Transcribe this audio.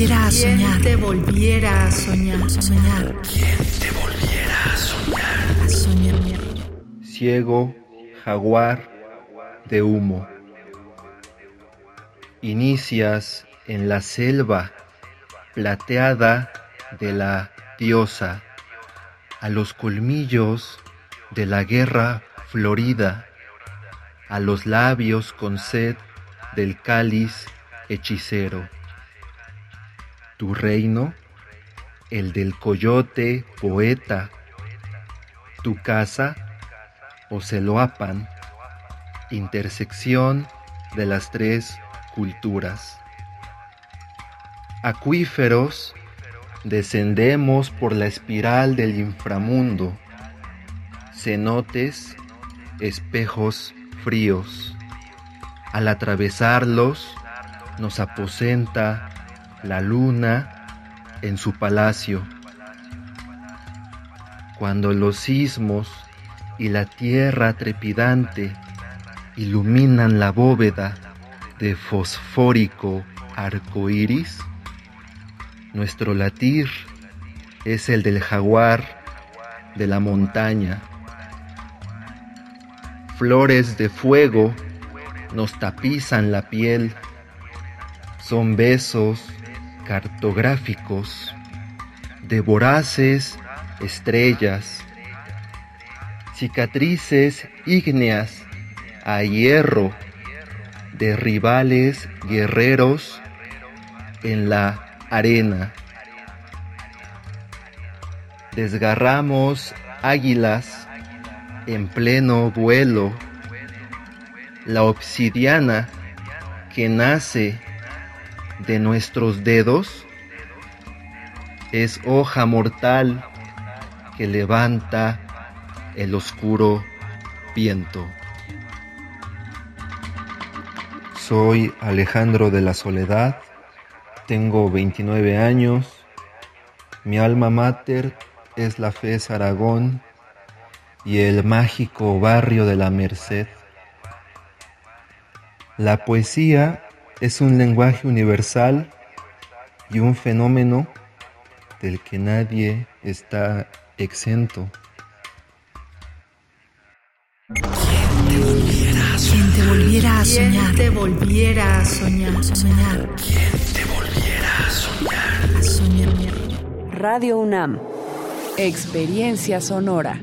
volviera a soñar? te volviera a soñar? soñar? ¿Quién te volviera a soñar? A soñar. Ciego, jaguar de humo. Inicias en la selva plateada de la diosa, a los colmillos de la guerra florida, a los labios con sed del cáliz hechicero. Tu reino, el del coyote poeta, tu casa, Oceloapan, intersección de las tres culturas. Acuíferos, descendemos por la espiral del inframundo, cenotes, espejos fríos. Al atravesarlos, nos aposenta la luna en su palacio. Cuando los sismos y la tierra trepidante iluminan la bóveda de fosfórico arco iris, nuestro latir es el del jaguar de la montaña. Flores de fuego nos tapizan la piel, son besos cartográficos de voraces estrellas, cicatrices ígneas a hierro de rivales guerreros en la arena. Desgarramos águilas en pleno vuelo, la obsidiana que nace de nuestros dedos es hoja mortal que levanta el oscuro viento. Soy Alejandro de la Soledad, tengo 29 años, mi alma mater es la FES Aragón y el mágico barrio de la Merced. La poesía es un lenguaje universal y un fenómeno del que nadie está exento. ¿Quién te volviera a soñar? te volviera a soñar? soñar? ¿Quién te volviera a soñar? A soñar. Radio UNAM. Experiencia sonora.